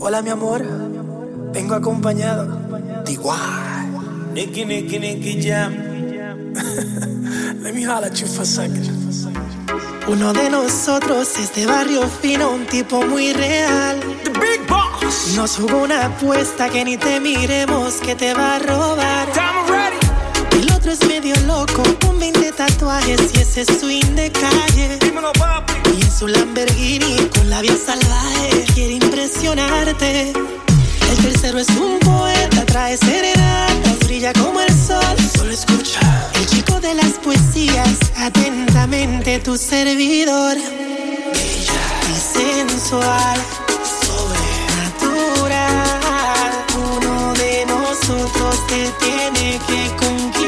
Hola, mi amor. Vengo acompañado de igual. Nicky, Nicky, Nicky Jam. Let me holler at you for a second. Uno de nosotros es de barrio fino, un tipo muy real. The Big Boss. Nos jugó una apuesta que ni te miremos que te va a robar. Time ready. El otro es medio loco, con 20 tatuajes y ese swing de calle. Dímelo, papi. Su Lamborghini con la vía salvaje quiere impresionarte. El tercero es un poeta, trae serenatas, brilla como el sol. Solo escucha. El chico de las poesías, atentamente tu servidor. Bella y sensual, sobrenatural. Uno de nosotros te tiene que conquistar.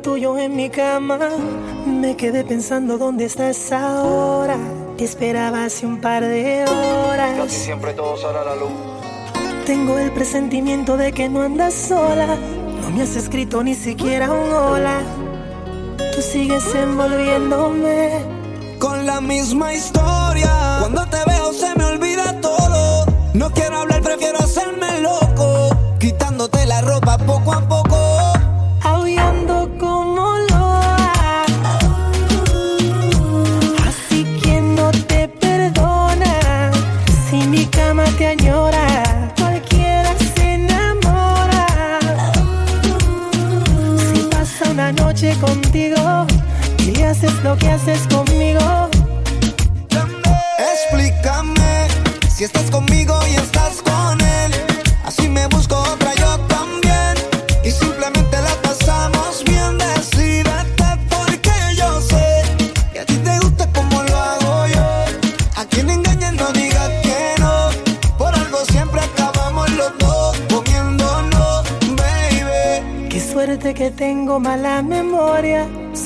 Tuyo en mi cama. Me quedé pensando dónde estás ahora. Te esperaba hace un par de horas. siempre todo sale a la luz. Tengo el presentimiento de que no andas sola. No me has escrito ni siquiera un hola. Tú sigues envolviéndome. Con la misma historia. Cuando te veo se me olvida todo. No quiero hablar, prefiero hacerme loco. Quitándote la ropa poco a poco. Que haces conmigo. Explícame si estás conmigo y estás con él. Así me busco otra yo también. Y simplemente la pasamos bien. Decídete porque yo sé que a ti te gusta como lo hago yo. A quien engañes no digas que no. Por algo siempre acabamos los dos comiéndonos, baby. Qué suerte que tengo mala memoria,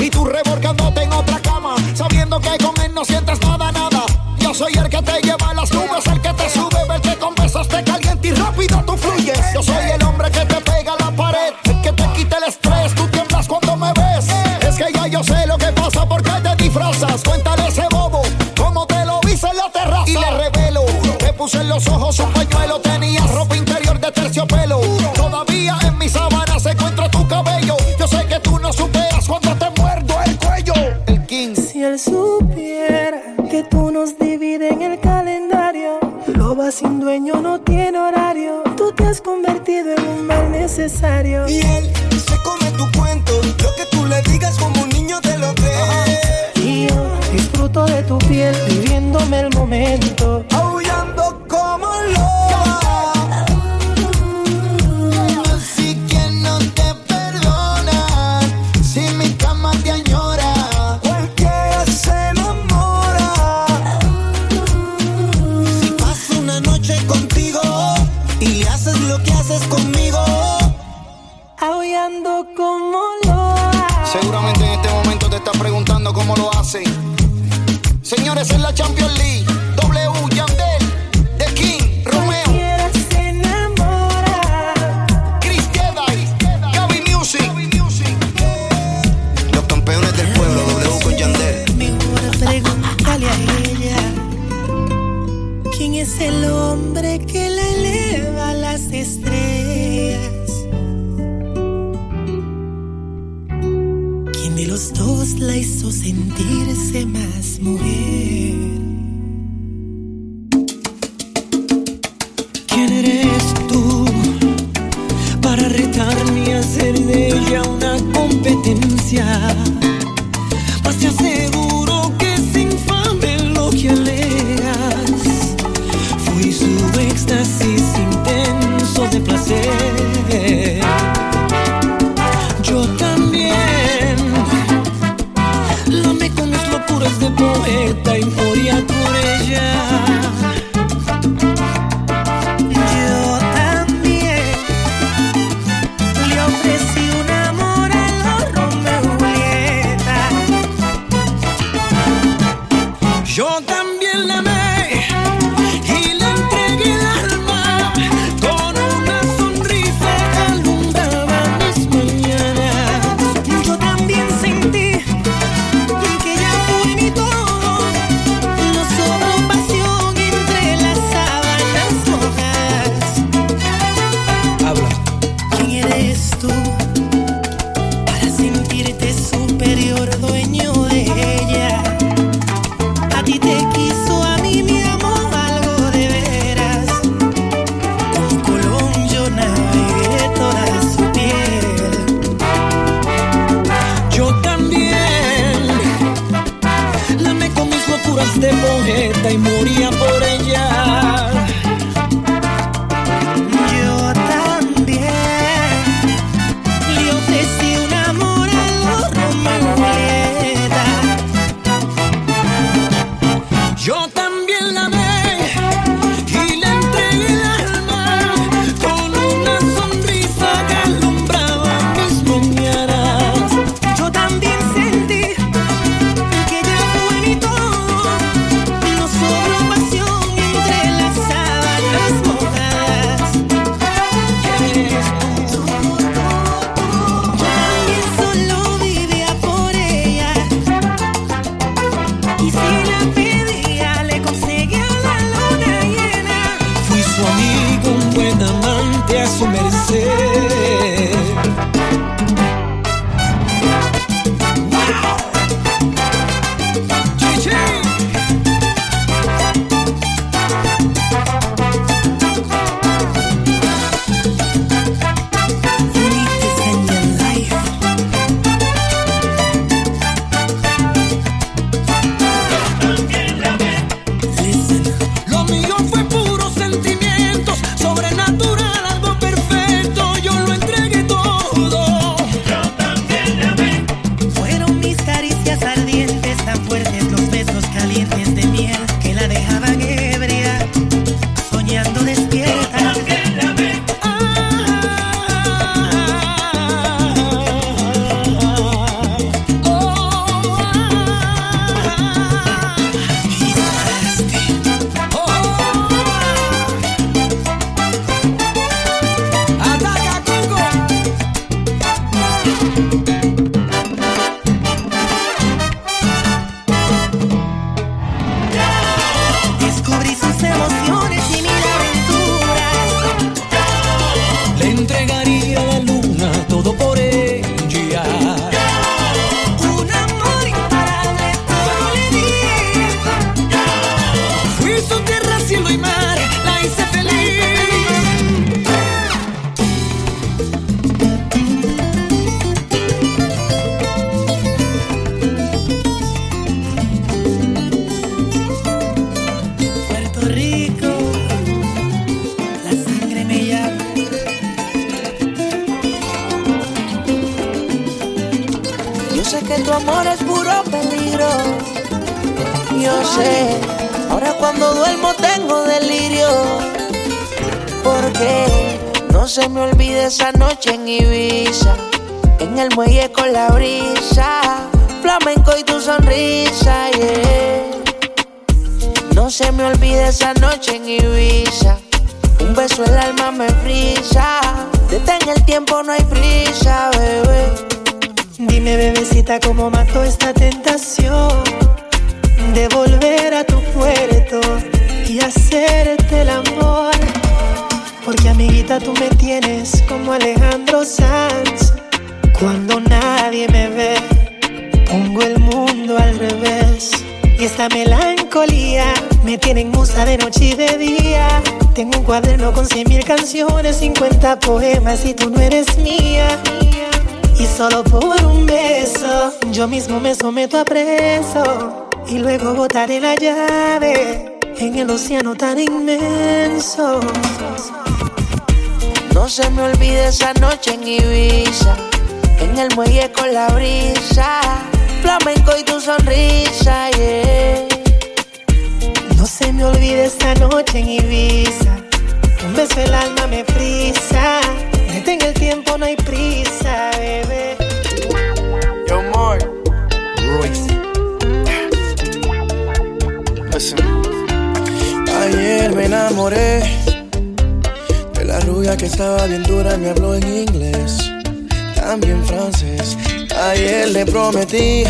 Y tú revolcándote en otra cama, sabiendo que con él no sientes nada, luego botaré la llave en el océano tan inmenso. No se me olvide esa noche en Ibiza. En el muelle con la brisa flamenco y tu sonrisa, yeah. No se me olvide esta noche en Ibiza. Un beso el alma me frisa. Detén el tiempo, no hay prisa, me enamoré de la rubia que estaba bien dura me habló en inglés, también francés Ayer le prometí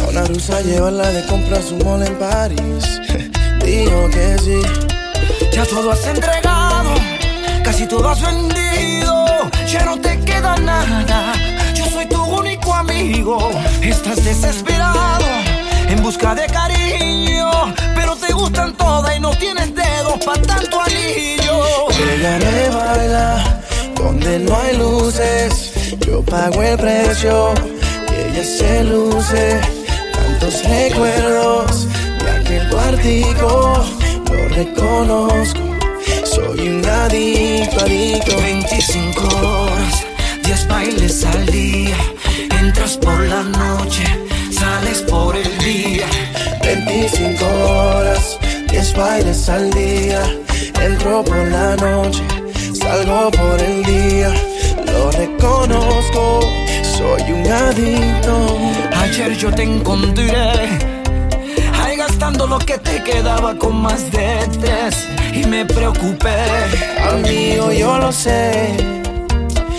a una rusa llevarla de compras su mole en París. Dijo que sí. Ya todo has entregado, casi todo has vendido. Ya no te queda nada. Yo soy tu único amigo. Estás desesperado en busca de cariño, gustan todas y no tienes dedos para tanto anillo. Ella me baila donde no hay luces yo pago el precio y ella se luce. Tantos recuerdos de aquel cuartico, lo reconozco. Soy un adicto, adicto. 25 horas, 10 bailes al día. Entras por la noche, bailes al día. Entro por la noche, salgo por el día lo reconozco, soy un adicto. Ayer yo te encontré, gastando lo que te quedaba con más de tres y me preocupé. Amigo, yo lo sé,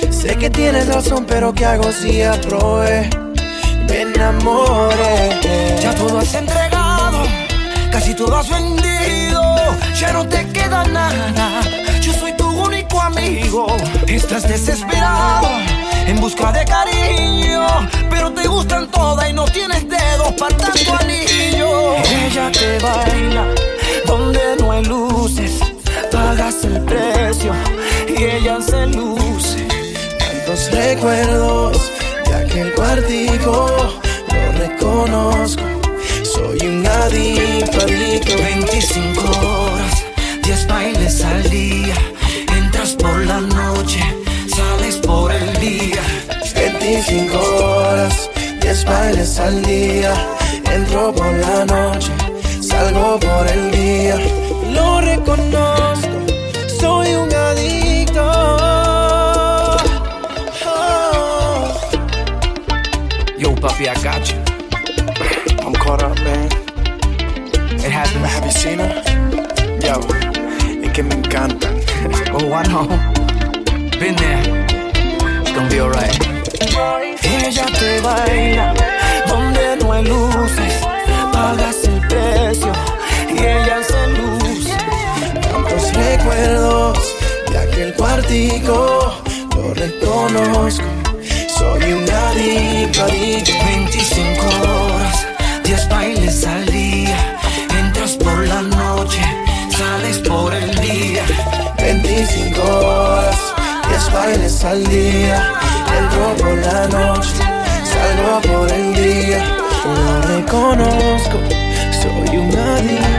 sé que tienes razón, pero ¿qué hago si aprobé? Me enamoré. Ya todo has entregado, casi todo has vendido, ya no te queda nada amigo. Estás desesperado en busca de cariño, pero te gustan todas y no tienes dedos para tanto anillo. Ella te baila donde no hay luces, pagas el precio y ella se luce. Tantos recuerdos de aquel cuartico, lo reconozco. Soy un adicto, adicto. 25 horas, 10 bailes al día por la noche, sales por el día. 25 horas, 10 bailes al día. Entro por la noche, salgo por el día. Lo reconozco, soy un adicto. Yo, papi, I got you. I'm caught up, man. It happened. Have you seen her? Yo, que me encantan. Oh, I know. Been there. Gonna be alright. Ella te baila donde no hay luces. Pagas el precio y ella se luce. Tantos recuerdos de aquel cuartico, lo reconozco. Soy un adicto, adicto. 25 horas, 10 bailes al día. Entras por la noche, sales por. 25 horas, 10 bailes al día. Entro por la noche, salgo por el día. Lo reconozco, soy un adicto.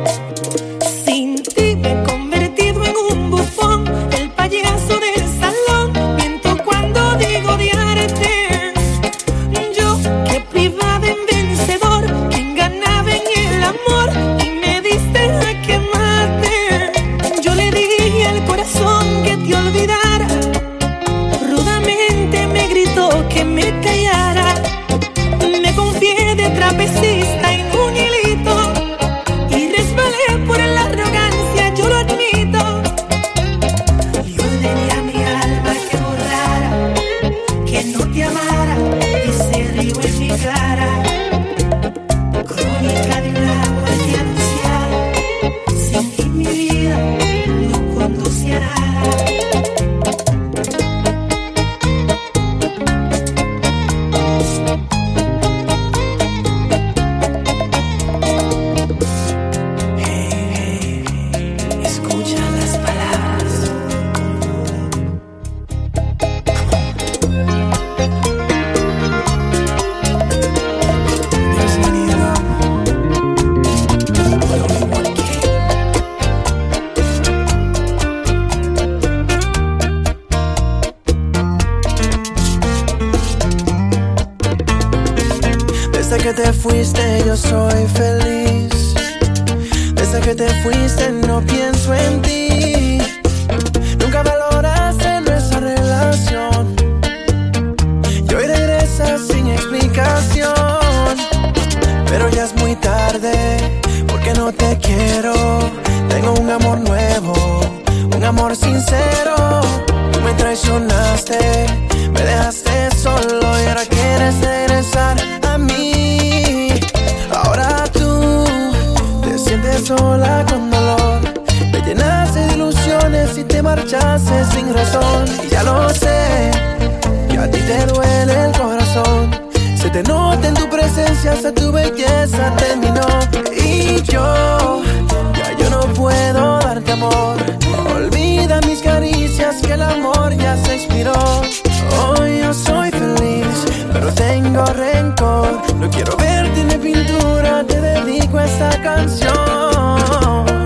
sin razón. Y ya lo sé, que a ti te duele el corazón. Se te nota en tu presencia, se tu belleza terminó. Y yo, ya yo no puedo darte amor. Olvida mis caricias, que el amor ya se expiró. Hoy yo soy feliz, pero tengo rencor. No quiero verte en mi pintura, te dedico a esta canción.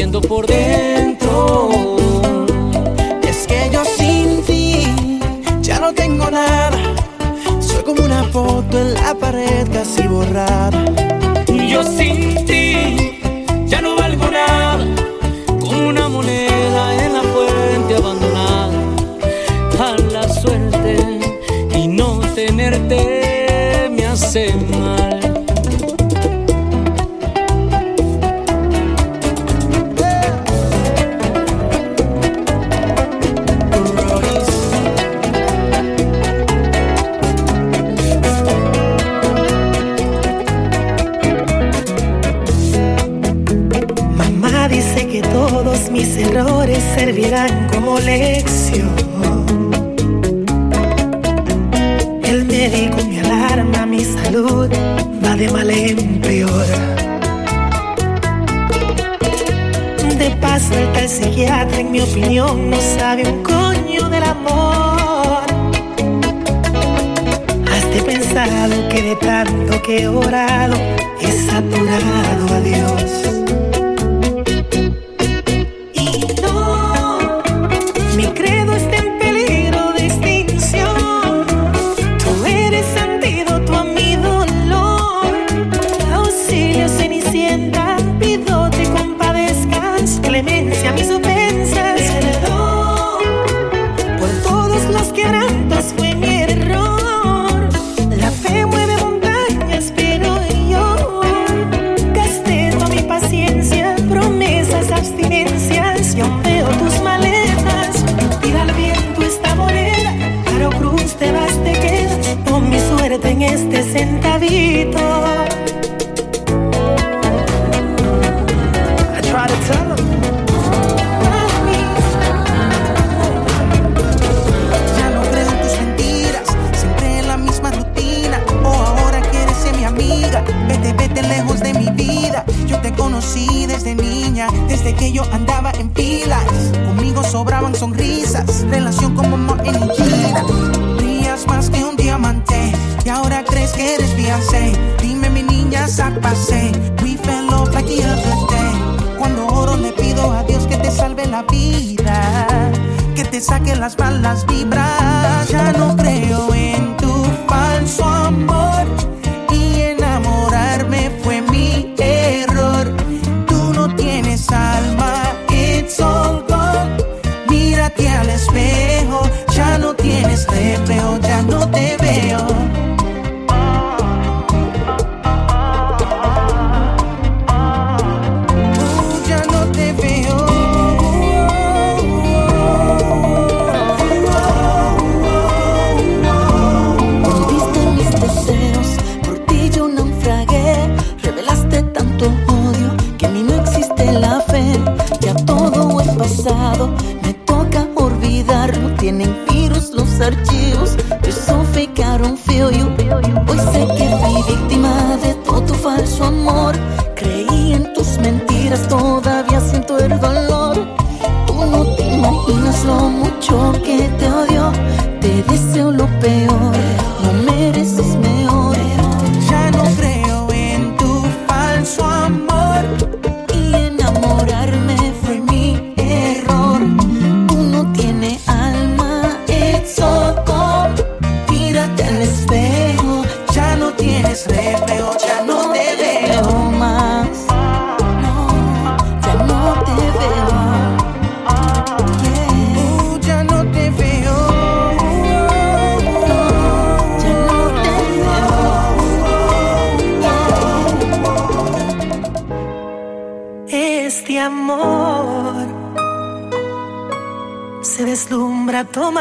Muriendo por dentro.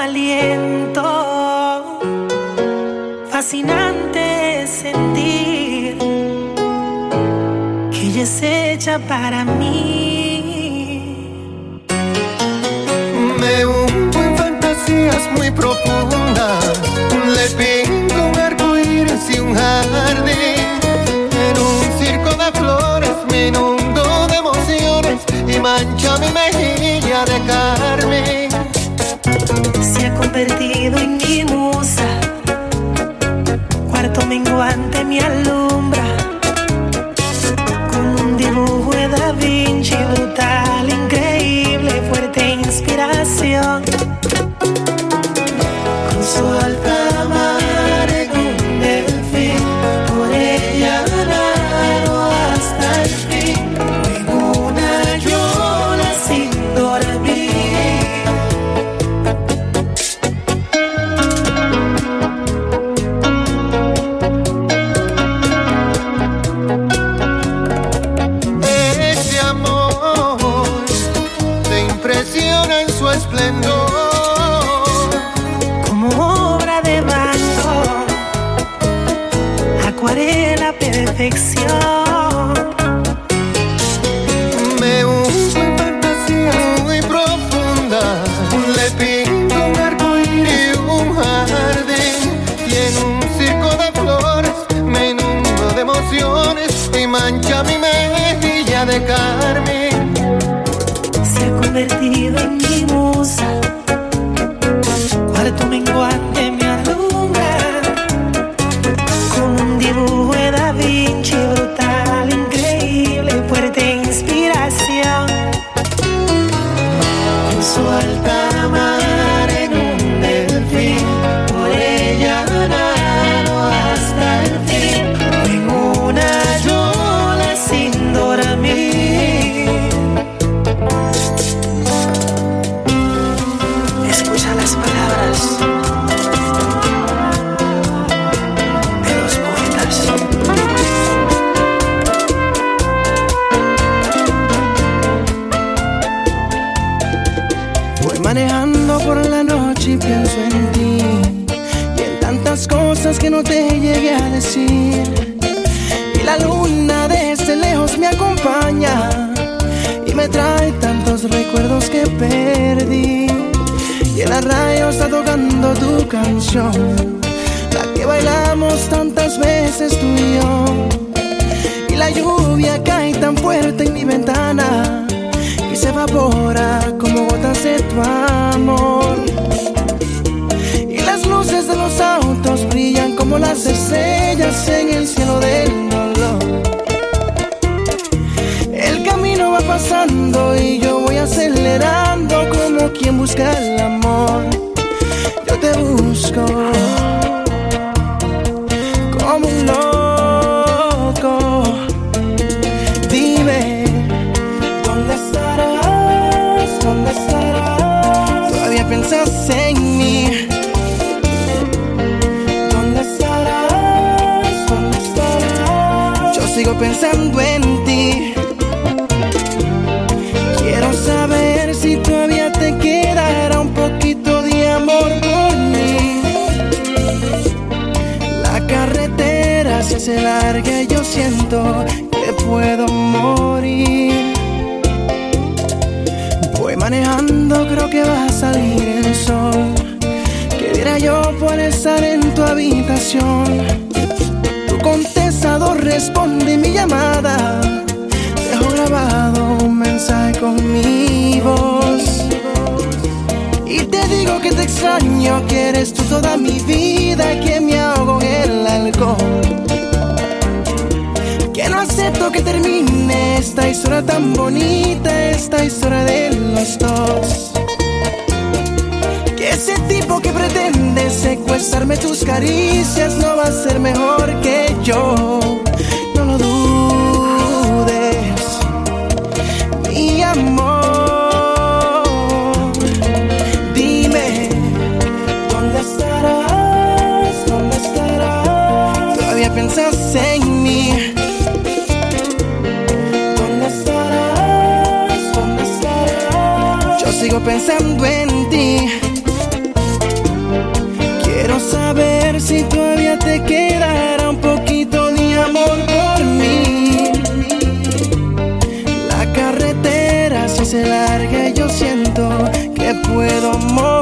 aliento. Fascinante sentir que ella es hecha para mí. Me hundo en fantasías muy profundas. Le pinto un arco iris y un jardín. En un circo de flores me inundo de emociones y mancha mi mejilla de cara perdido en mí. esta historia de los dos. Que ese tipo que pretende secuestrarme tus caricias no va a ser mejor que yo. pensando en ti. Quiero saber si todavía te quedará un poquito de amor por mí. La carretera se larga y yo siento que puedo morir.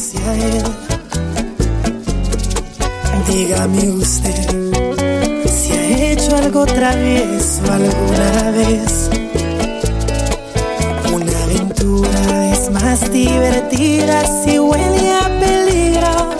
hacia él. Dígame usted si ha hecho algo travieso alguna vez. Una aventura es más divertida si huele a peligro.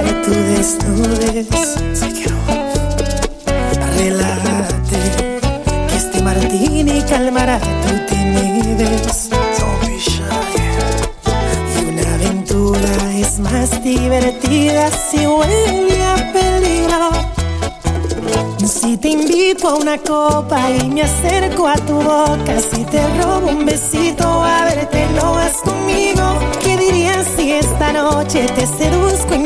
inquietudes nubes. Relájate, que este martini calmará tu timidez. Y una aventura es más divertida si huele a peligro. Si te invito a una copa y me acerco a tu boca, si te robo un besito, a verte no vas conmigo. ¿Qué dirías si esta noche te seduzco en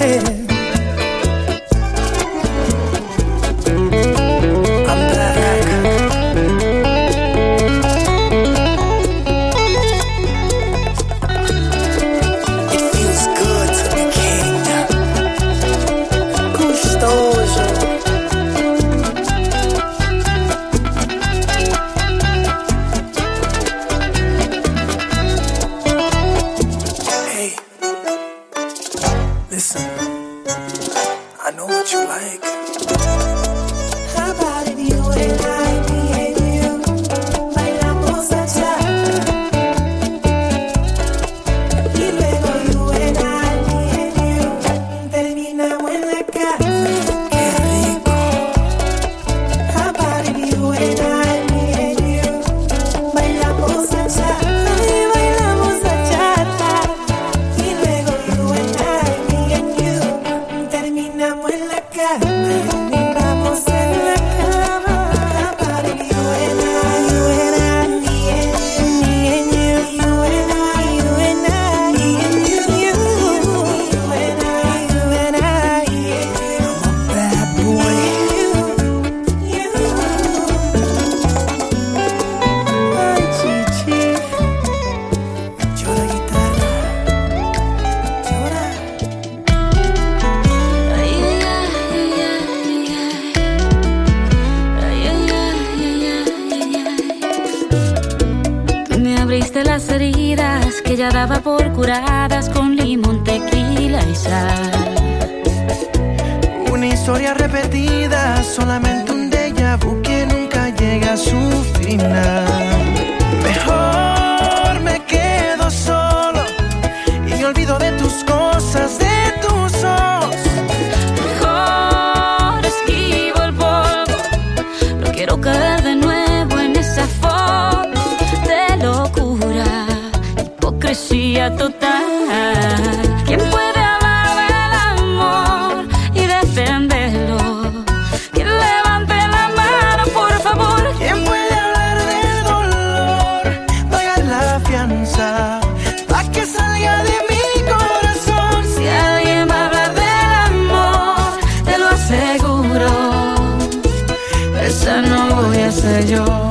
cosa pa' que salga de mi corazón. Si alguien me habla del amor, te lo aseguro, esa no voy a ser yo.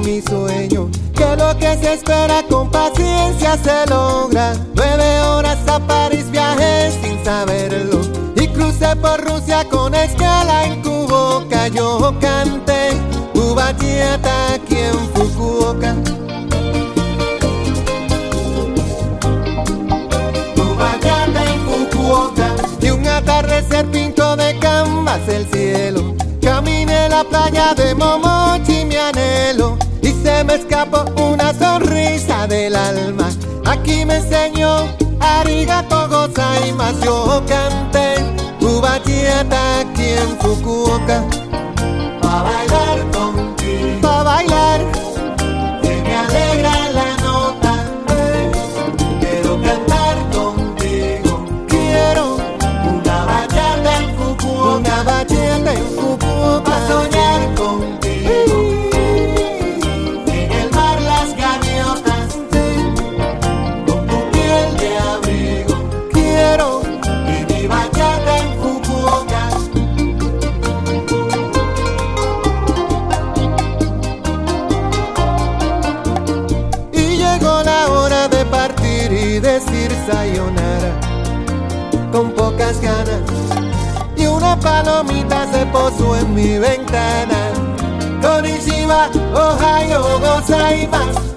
Mi sueño, que lo que se espera con paciencia se logra. Nueve horas a París viajé sin saberlo y crucé por Rusia con escala en Cuboca. Yo canté Ubacheta aquí en Fukuoka. Ubachata en Fukuoka y un atardecer pinto de canvas el cielo. Caminé la playa de Momochi, me escapó una sonrisa del alma. Aquí me enseñó arigato gozaimasu, yo canté Ubachata aquí en Fukuoka. Alzheimer's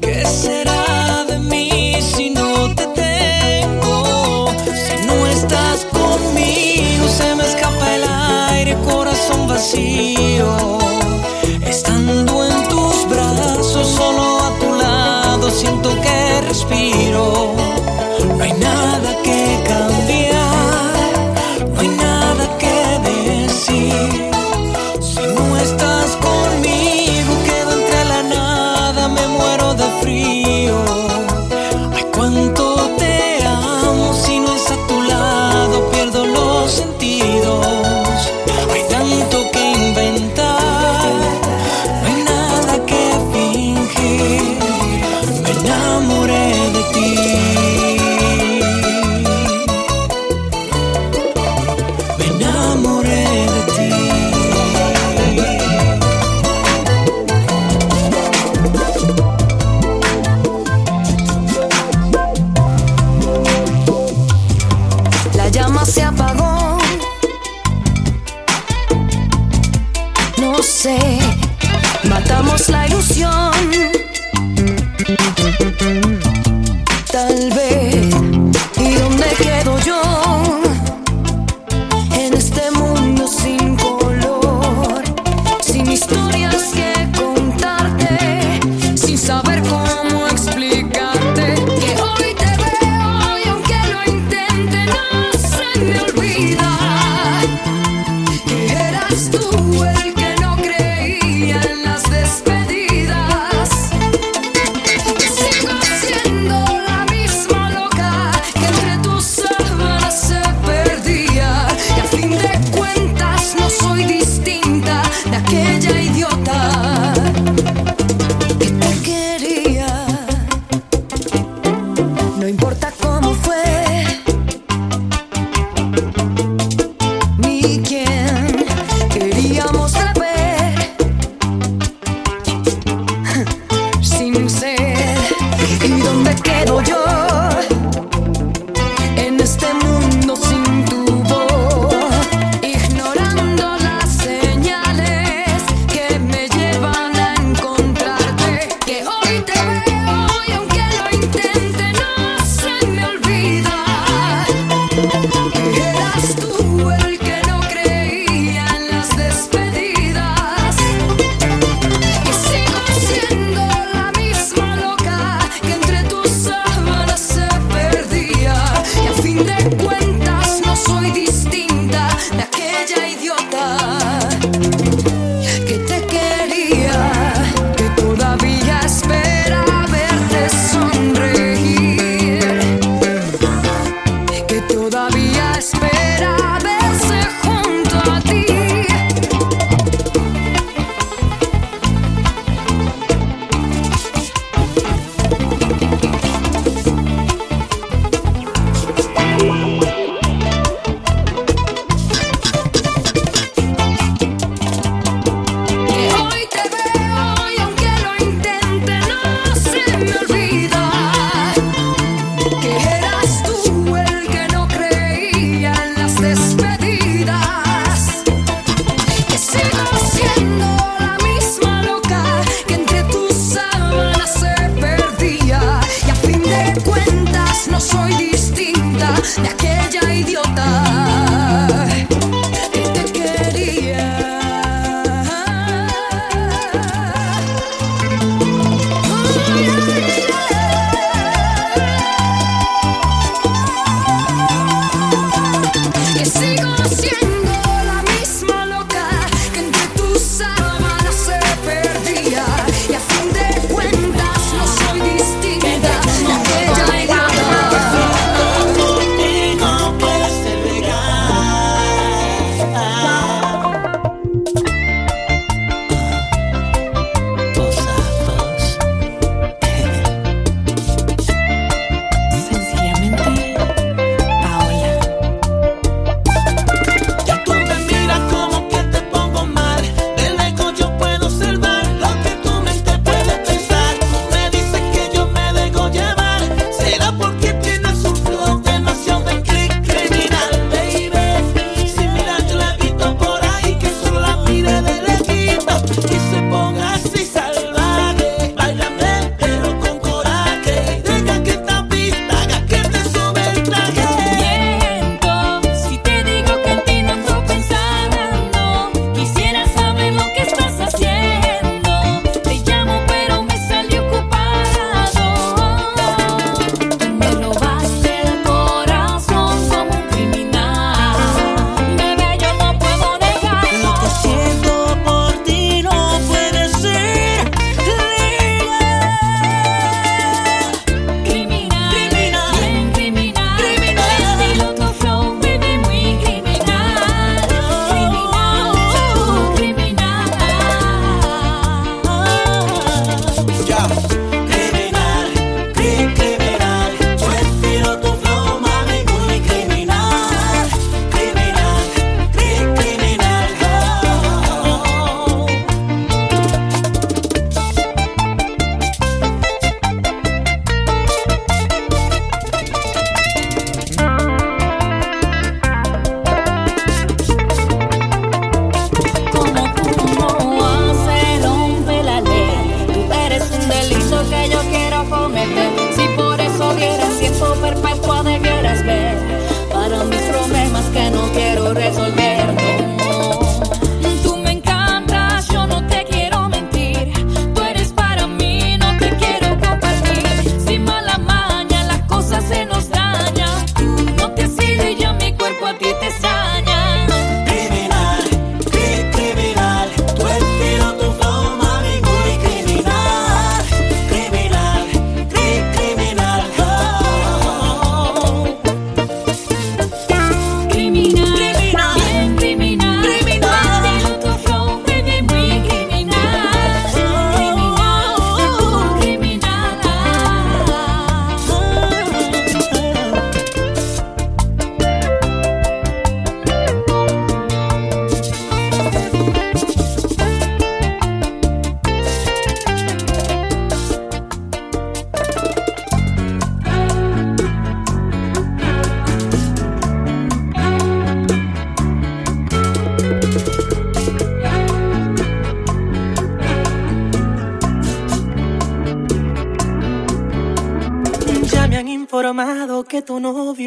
¿Qué será de mí si no te tengo? Si no estás conmigo, se me escapa el aire, corazón vacío. Estando en tus brazos, solo a tu lado, siento que respiro.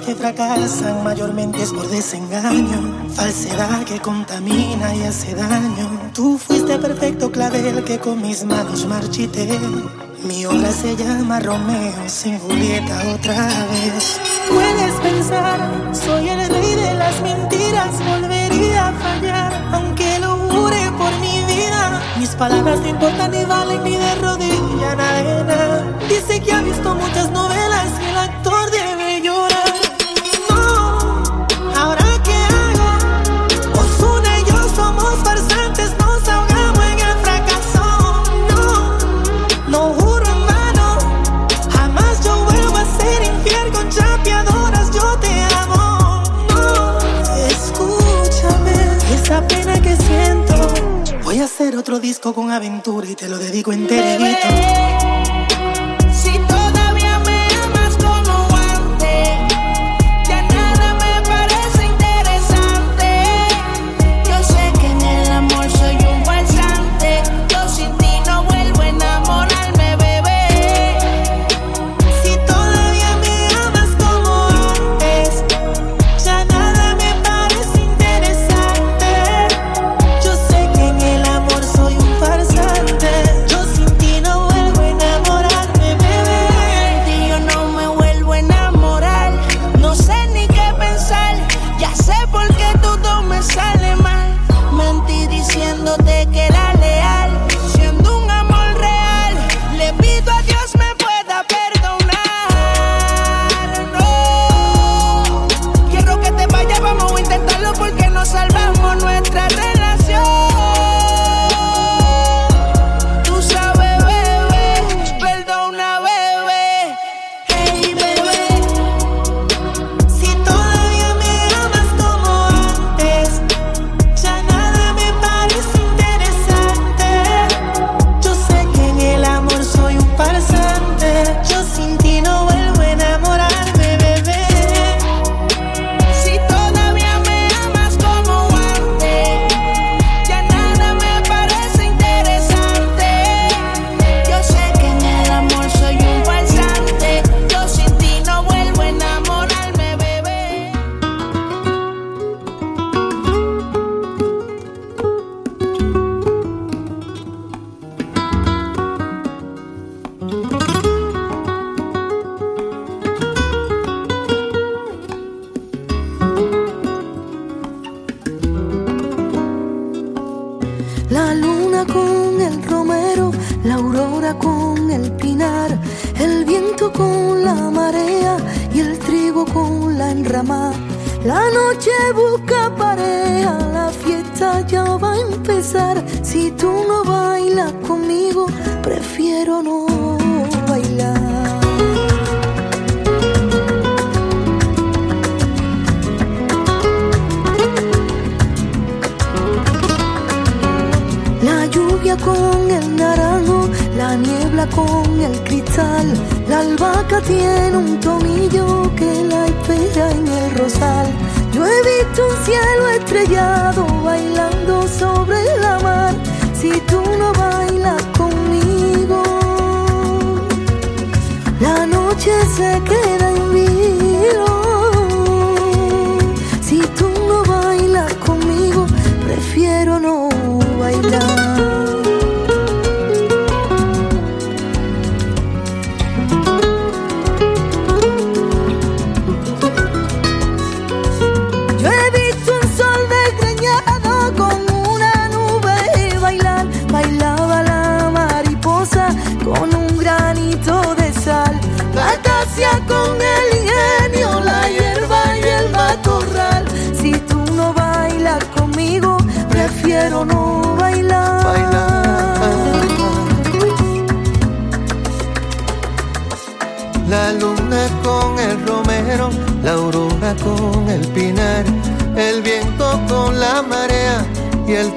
que fracasan mayormente es por desengaño, falsedad que contamina y hace daño. Tú fuiste perfecto clavel que con mis manos marchité. Mi obra se llama Romeo sin Julieta otra vez. Puedes pensar, soy el rey de las mentiras, volvería a fallar, aunque lo jure por mi vida. Mis palabras no importan ni valen ni de rodilla, nada. Dice que ha visto muchas novelas y el actor otro disco con aventura y te lo dedico enterito.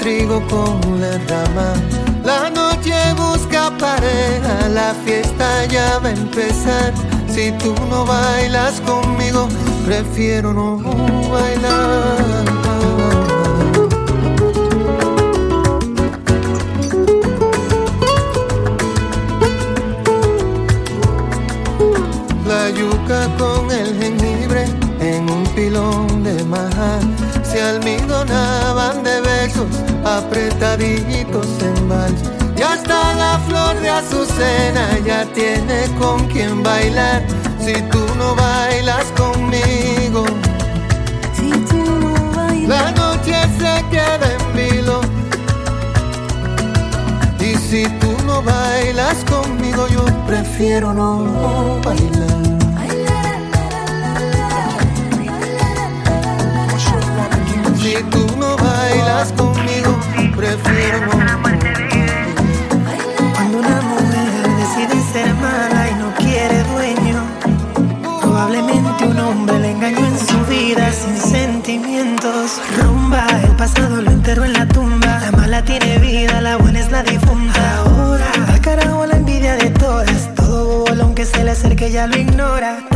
trigo con la rama. La noche busca pareja, la fiesta ya va a empezar. Si tú no bailas conmigo, prefiero no bailar. La yuca con el jengibre en un pilón de maja se almidonaban de besos apretaditos en vals. Y hasta la flor de azucena ya tiene con quien bailar. Si tú no bailas conmigo, si tú no bailas. la noche se queda en vilo. Y si tú no bailas conmigo, yo prefiero no bailar. Si tú no bailas conmigo, cuando una mujer decide ser mala y no quiere dueño, probablemente un hombre le engañó en su vida sin sentimientos. Rumba, el pasado lo enterró en la tumba. La mala tiene vida, la buena es la difunta. Ahora, al carajo la envidia de todas. Todo bobolón que se le acerque ya lo ignora.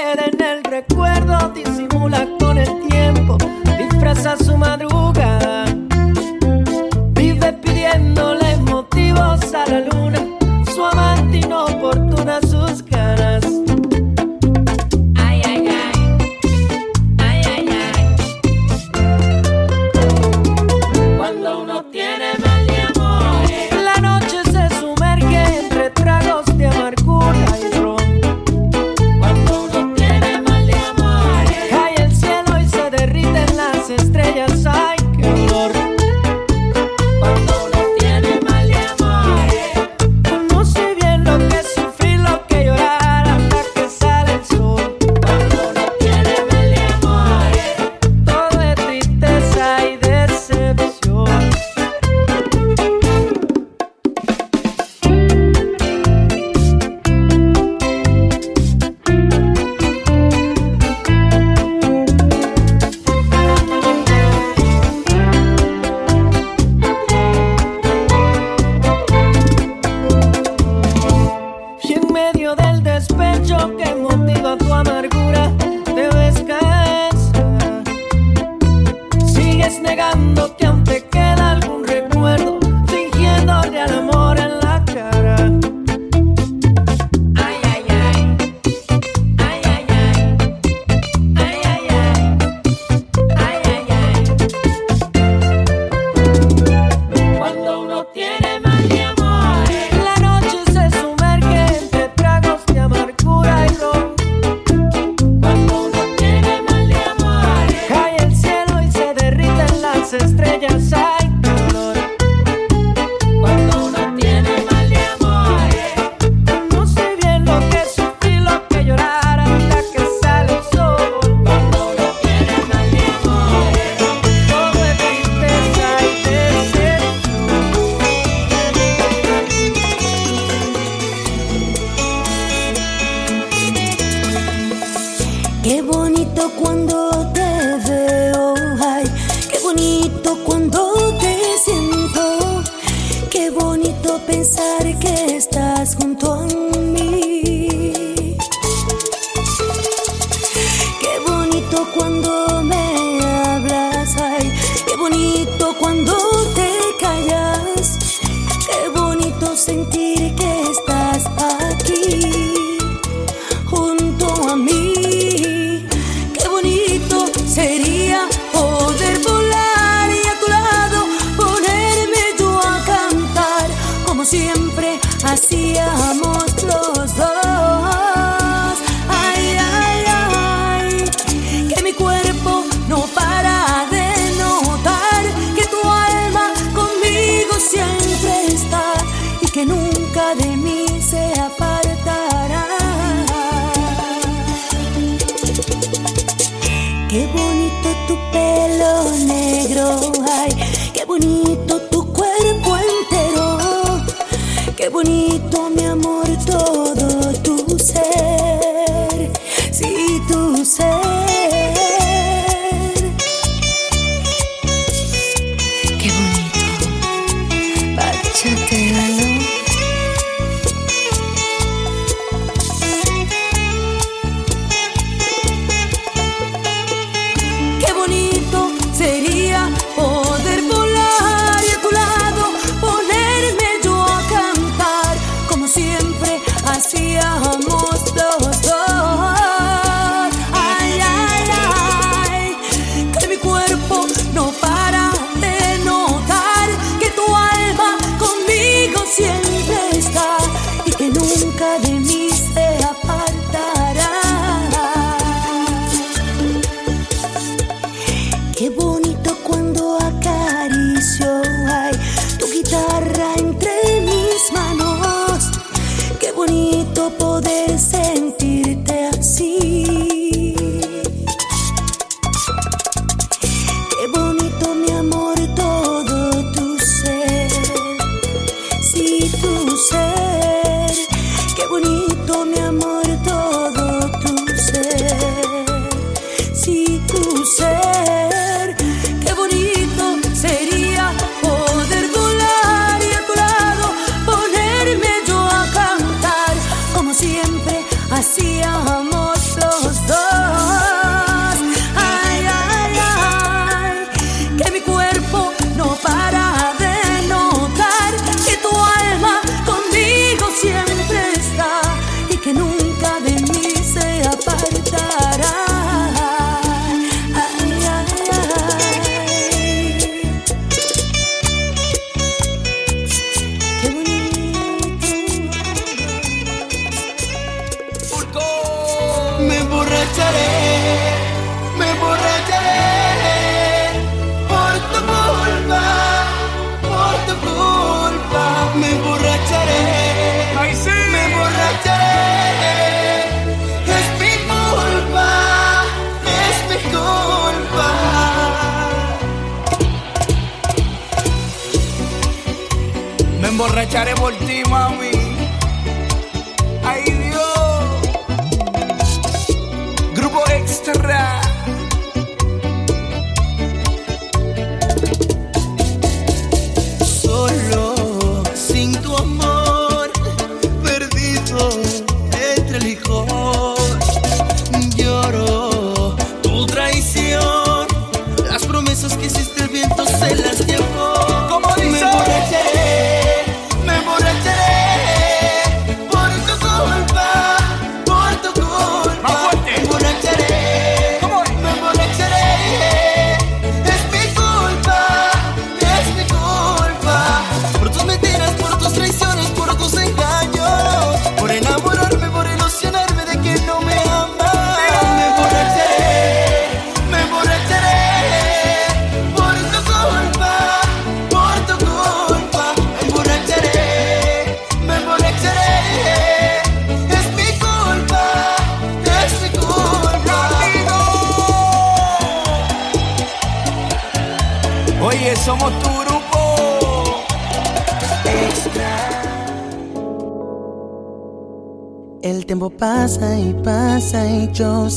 quede en el recuerdo.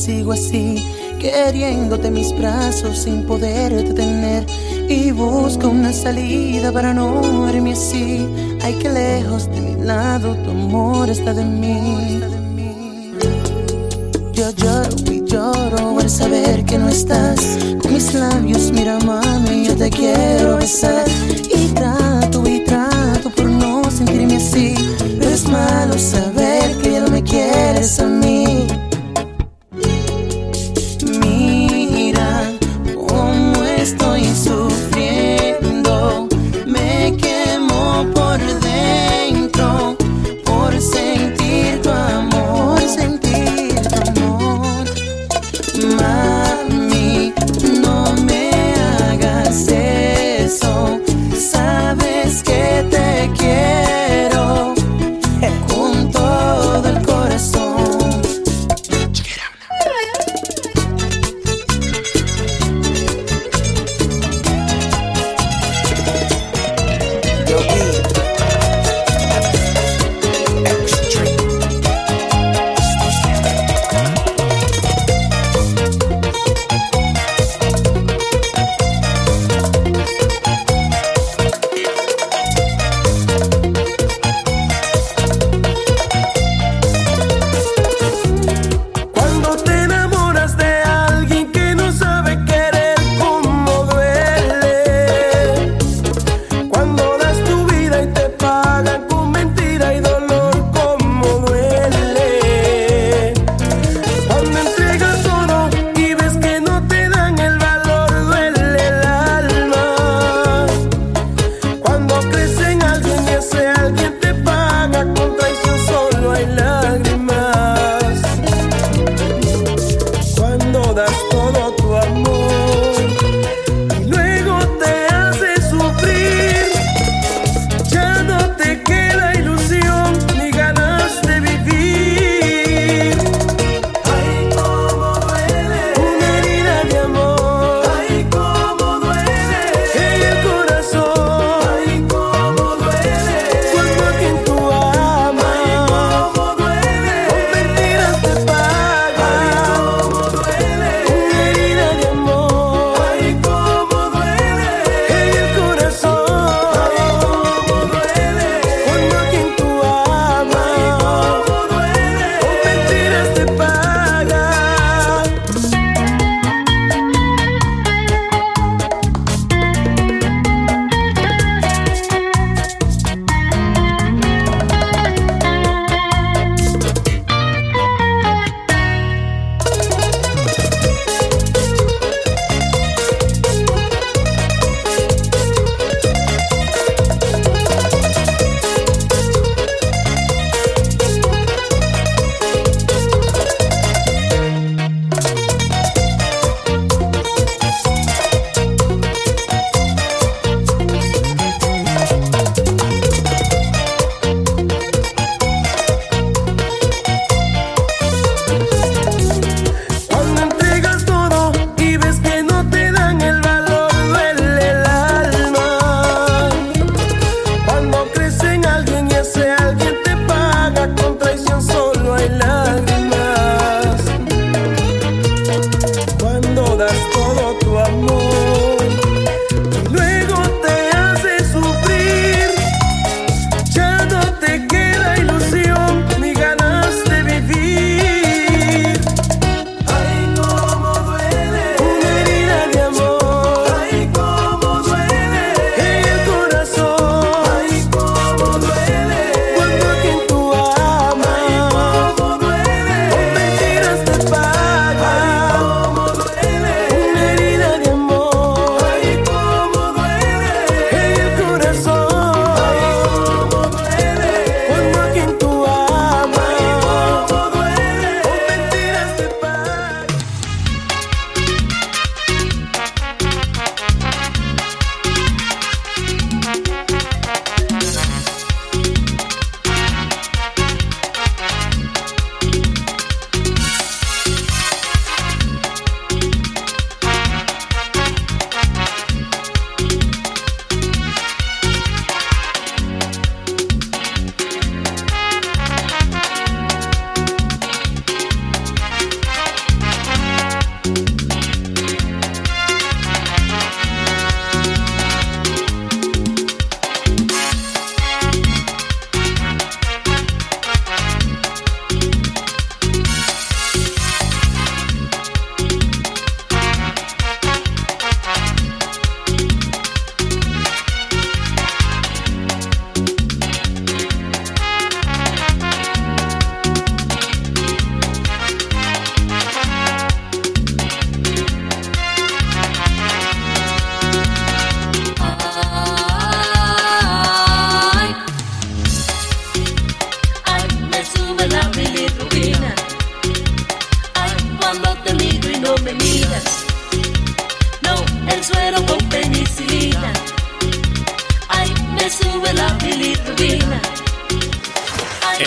sigo así, queriéndote mis brazos sin poderte tener. Y busco una salida para no morirme así. Hay que lejos de mi lado, tu amor está de mí. Yo lloro y lloro al saber que no estás. Con mis labios, mira mami, yo te quiero besar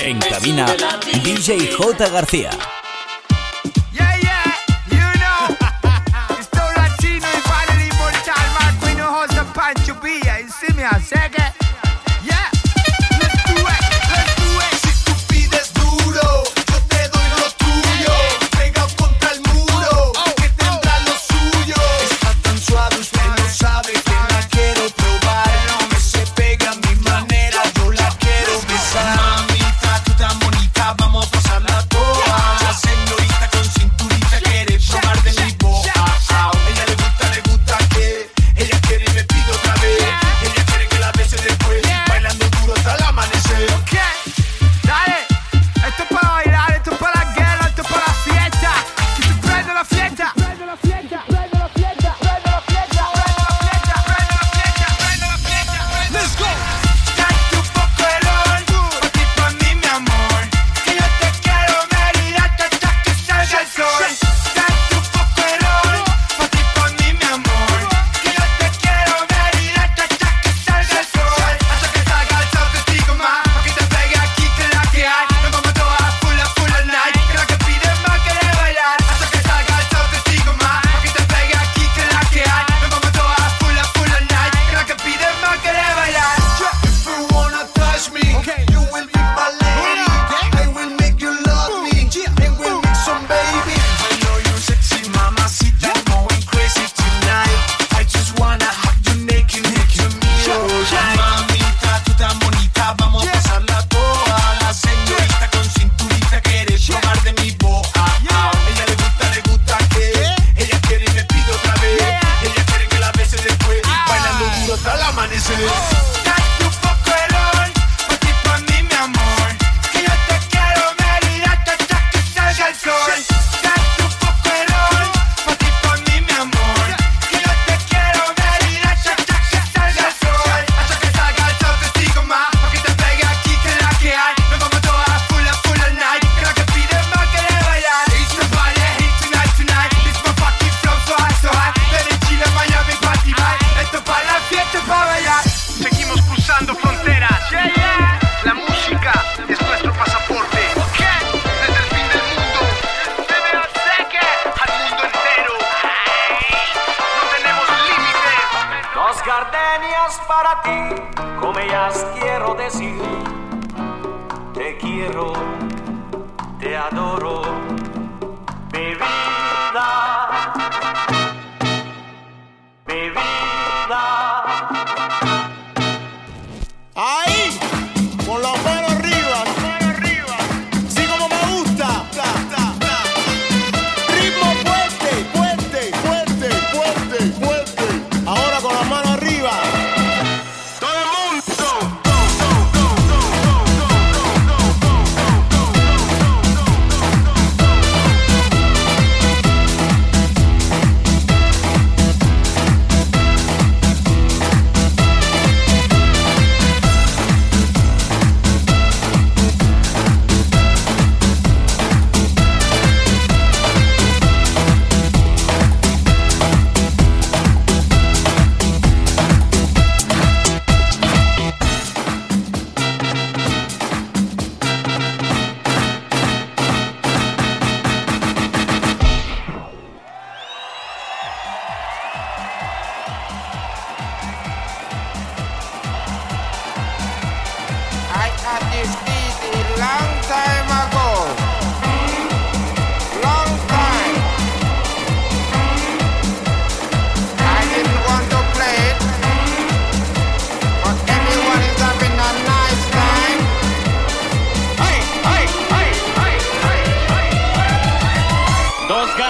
En cabina, DJ J. García. Pancho Villa, you see.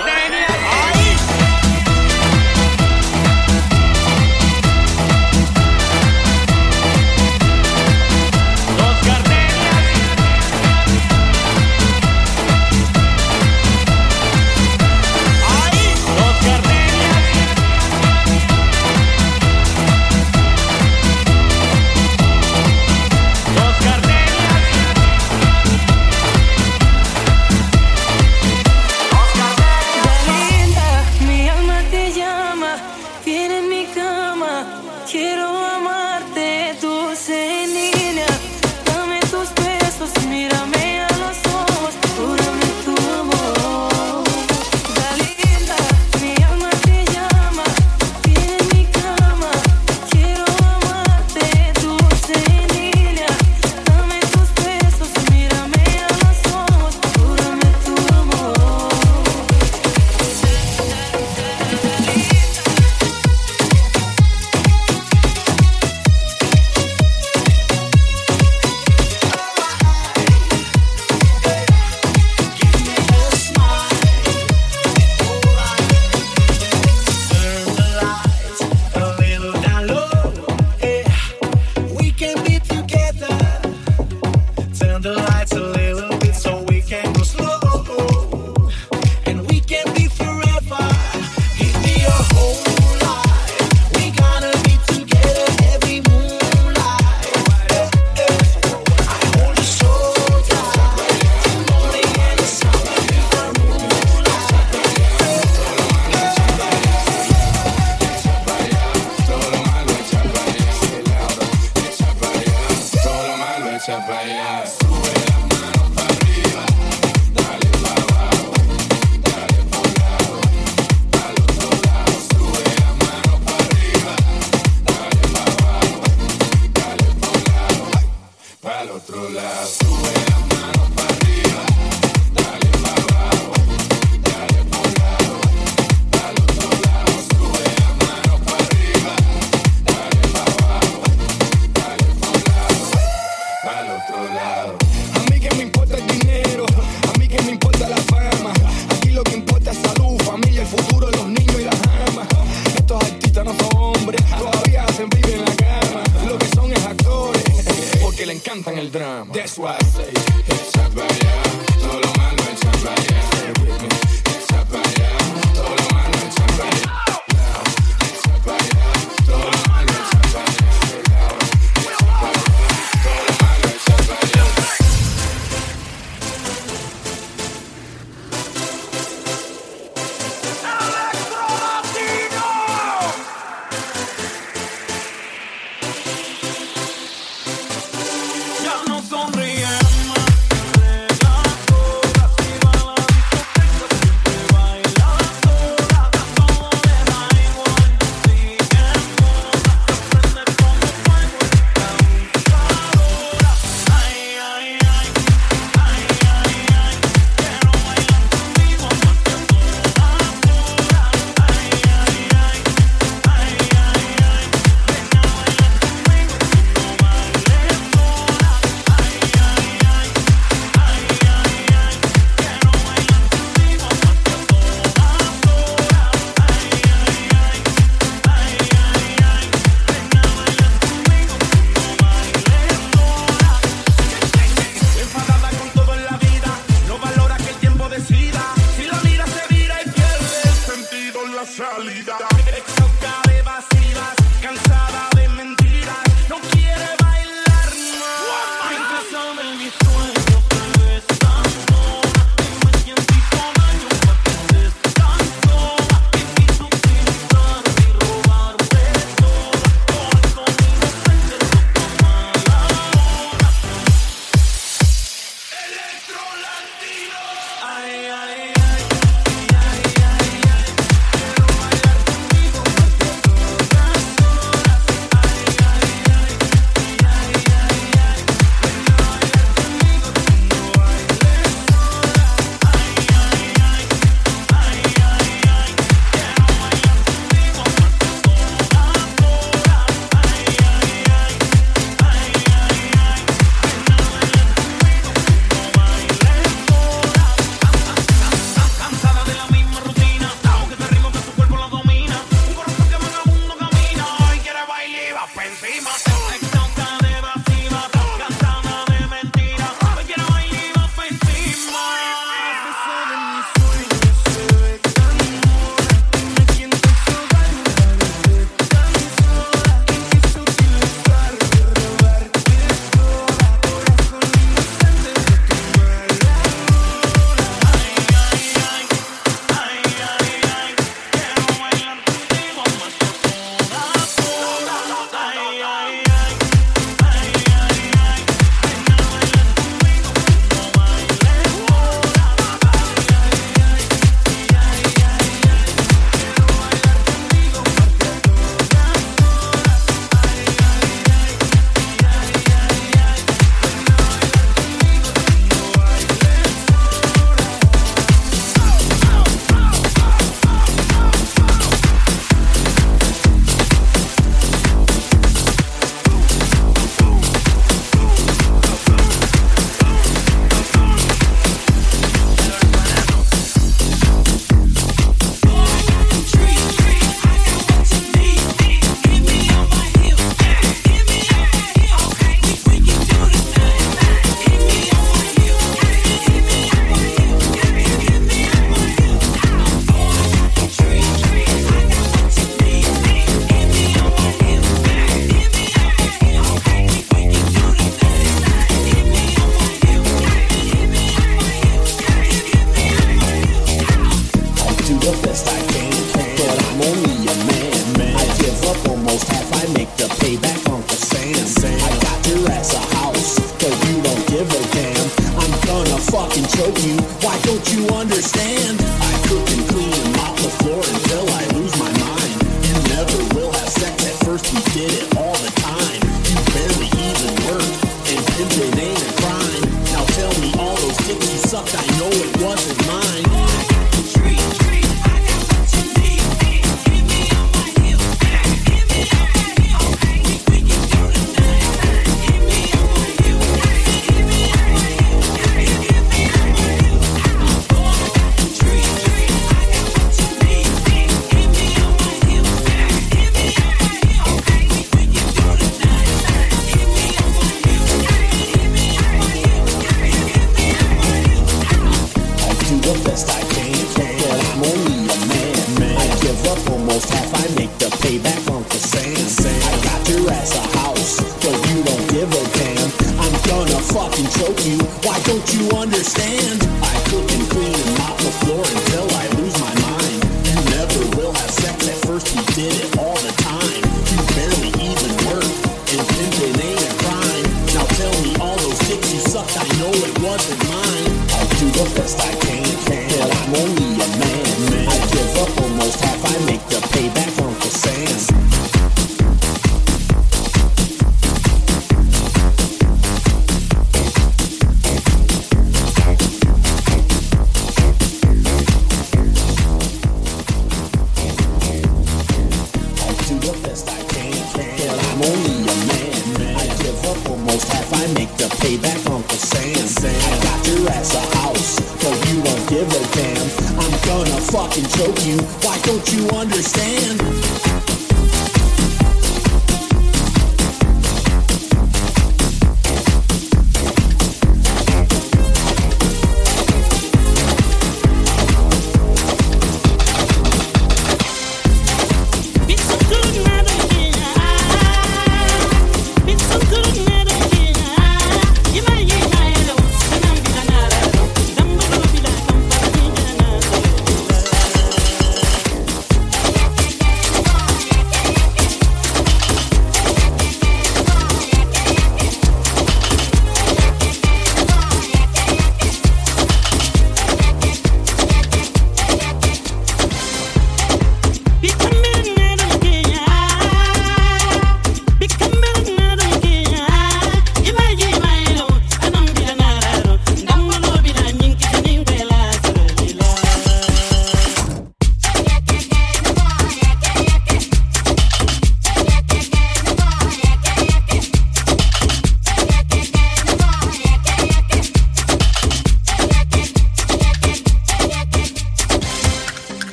Batmania!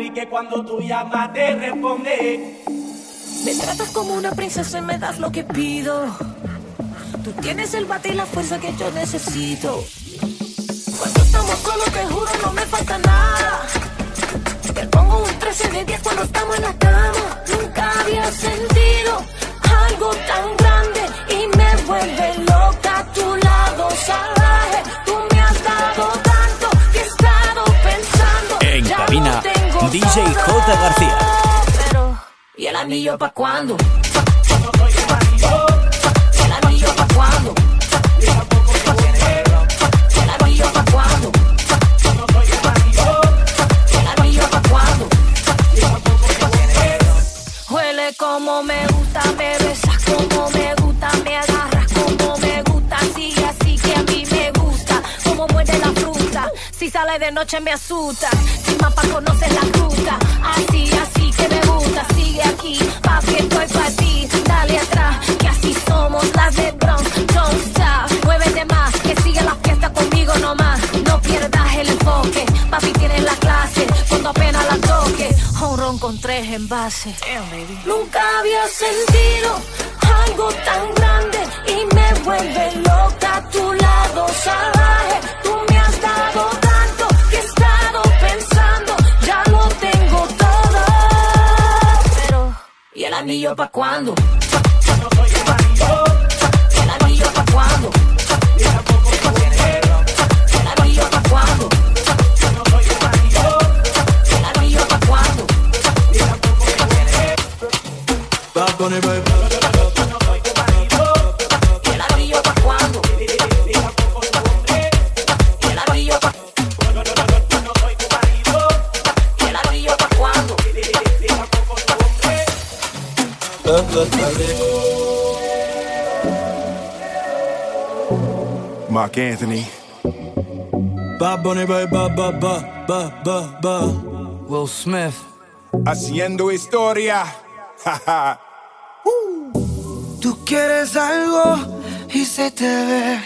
Cangri que cuando tú llamas te responde. Me tratas como una princesa y me das lo que pido. Tú tienes el bate y la fuerza que yo necesito. DJ todo. J. García. Pero, ¿y el anillo pa' cuándo? ¿El anillo pa' cuándo? ¿El anillo pa' cuándo? ¿El anillo pa' cuándo? Huele como me gusta, me besas como me gusta, me agarras como me gusta, sigue así que a mí me gusta, como muerde la fruta, si sale de noche me asusta, mapa conoces la ruta, así, así que me gusta, sigue aquí, papi estoy para ti, dale atrás, que así somos las de Bronx, don't stop, muévete más, que sigue la fiesta conmigo nomás, no pierdas el enfoque, papi tienes la clase, cuando apenas la toque, un ron con tres envases. Nunca había sentido algo tan grande y me vuelve loca a tu lado salvaje. Tú me has dado anillo pa' cuándo? Mark Anthony. Bob Bunny, baby, ba, ba, ba, ba, ba, ba. Will Smith. Haciendo historia. Tú quieres algo y se te ve.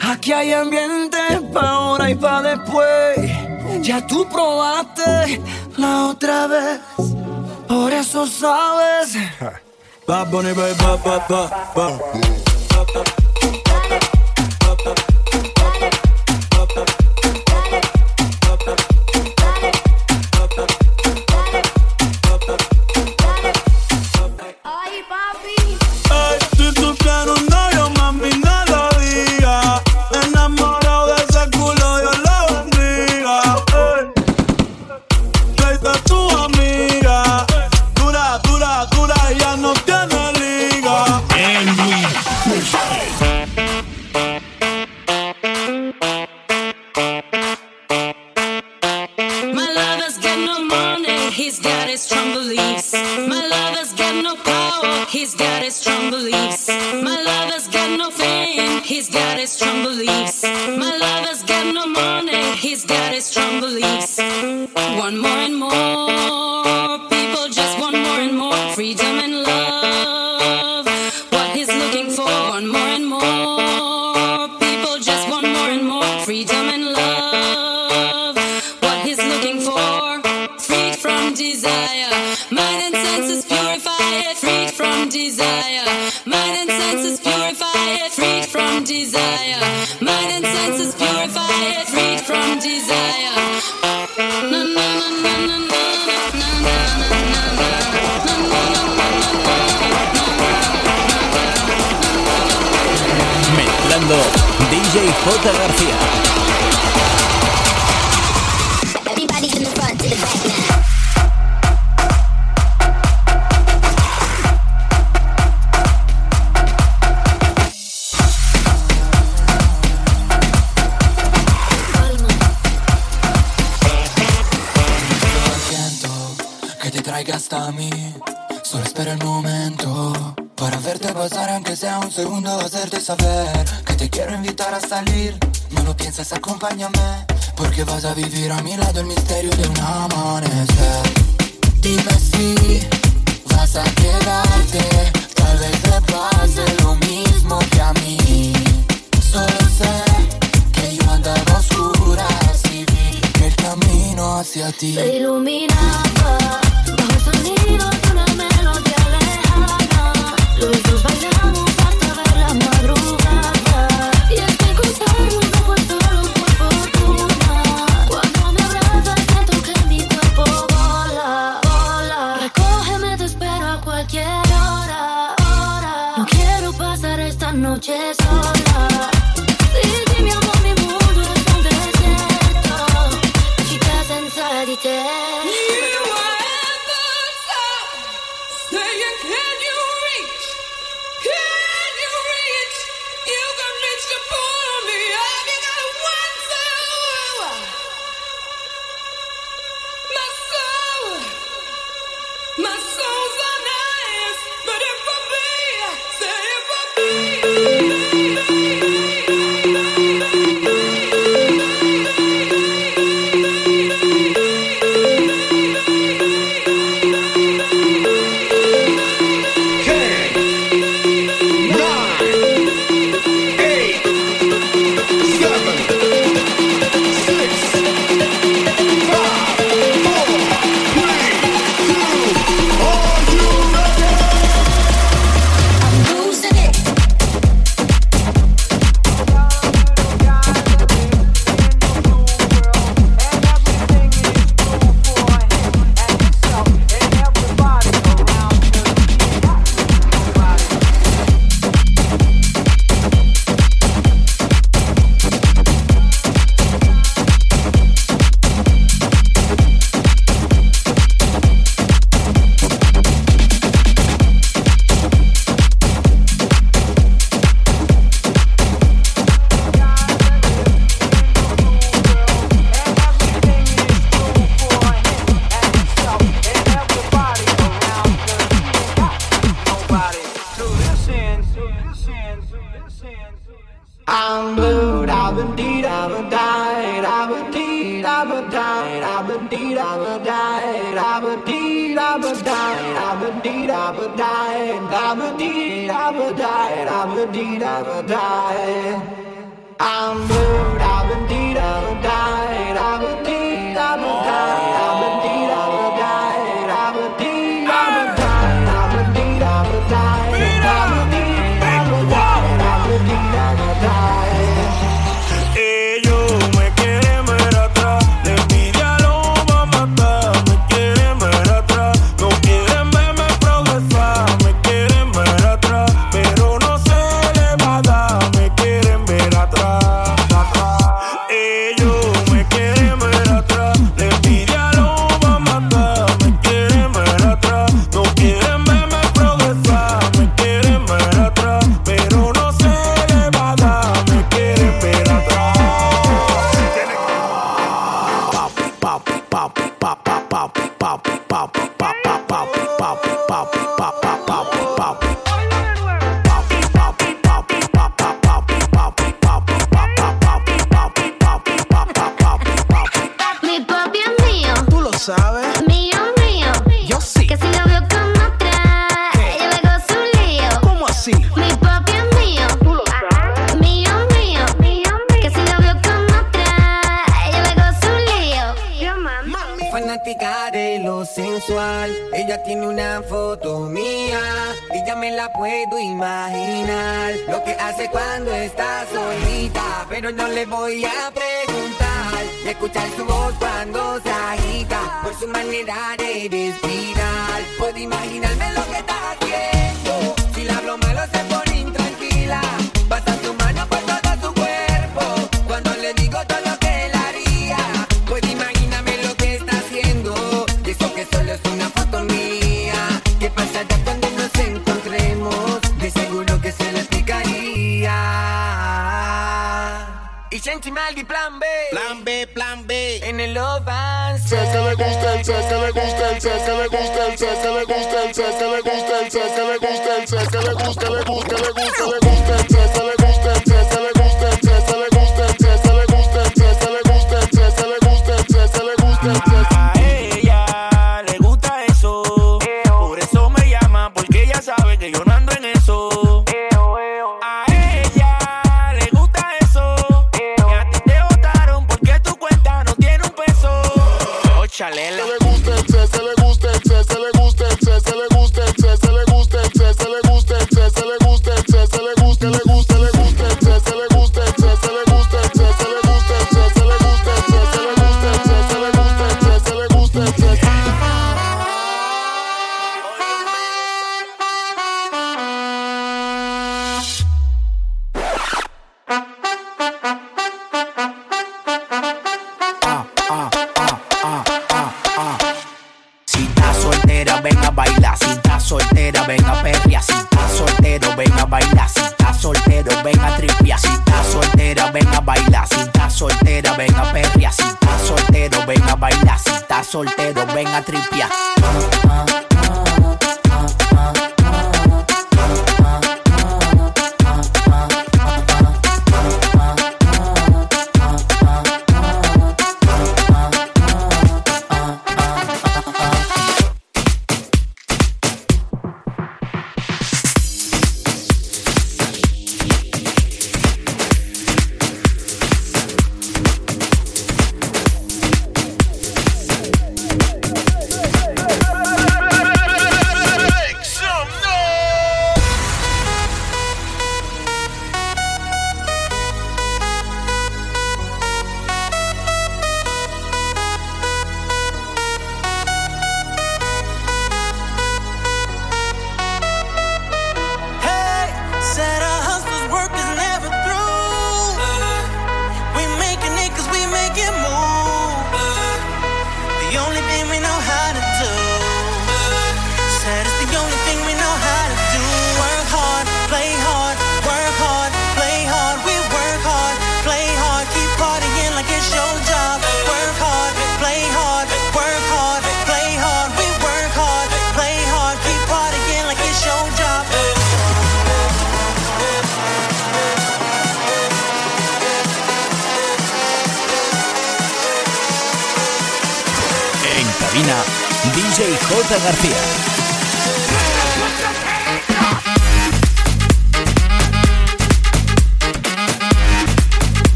Aquí hay ambiente pa' ahora y pa' después. Ya tú probaste la otra vez. Por eso sabes. Bad Bunny, baby, ba, ba, ba.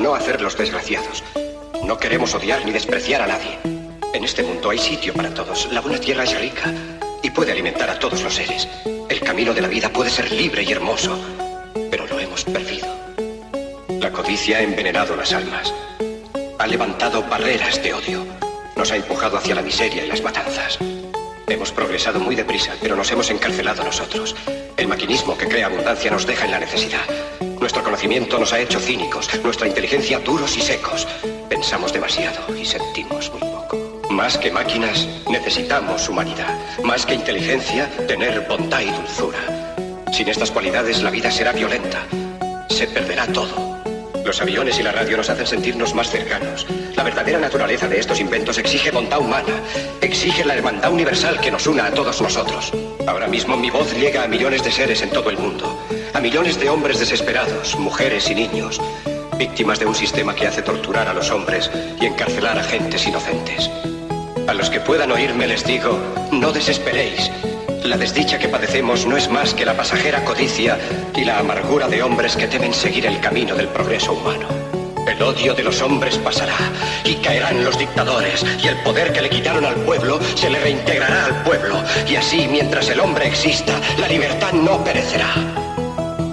Felices a los no desgraciados. No queremos odiar ni despreciar a nadie. En este mundo hay sitio para todos. La buena tierra es rica y puede alimentar a todos los seres. El camino de la vida puede ser libre y hermoso, pero lo hemos perdido. La codicia ha envenenado las almas. Ha levantado barreras de odio. Nos ha empujado hacia la miseria y las matanzas. Hemos progresado muy deprisa, pero nos hemos encarcelado nosotros. El maquinismo que crea abundancia nos deja en la necesidad. Nuestro conocimiento nos ha hecho cínicos, nuestra inteligencia duros y secos. Pensamos demasiado y sentimos muy poco. Más que máquinas, necesitamos humanidad. Más que inteligencia, tener bondad y dulzura. Sin estas cualidades, la vida será violenta. Se perderá todo. Los aviones y la radio nos hacen sentirnos más cercanos. La verdadera naturaleza de estos inventos exige bondad humana, exige la hermandad universal que nos una a todos nosotros. Ahora mismo mi voz llega a millones de seres en todo el mundo, a millones de hombres desesperados, mujeres y niños, víctimas de un sistema que hace torturar a los hombres y encarcelar a gentes inocentes. A los que puedan oírme les digo, no desesperéis. La desdicha que padecemos no es más que la pasajera codicia y la amargura de hombres que temen seguir el camino del progreso humano. El odio de los hombres pasará y caerán los dictadores y el poder que le quitaron al pueblo se le reintegrará al pueblo y así mientras el hombre exista la libertad no perecerá.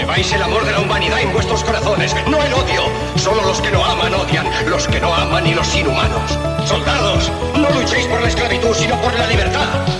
Lleváis el amor de la humanidad en vuestros corazones, no el odio. Solo los que no aman odian, los que no aman y los inhumanos. Soldados, no luchéis por la esclavitud, sino por la libertad.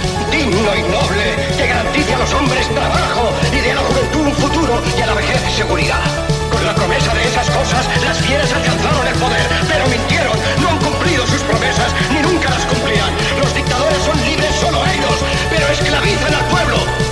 digno y noble que garantice a los hombres trabajo y de a la juventud un futuro y a la vejez seguridad. Con la promesa de esas cosas, las fieras alcanzaron el poder, pero mintieron, no han cumplido sus promesas, ni nunca las cumplirán. Los dictadores son libres solo ellos, pero esclavizan al pueblo.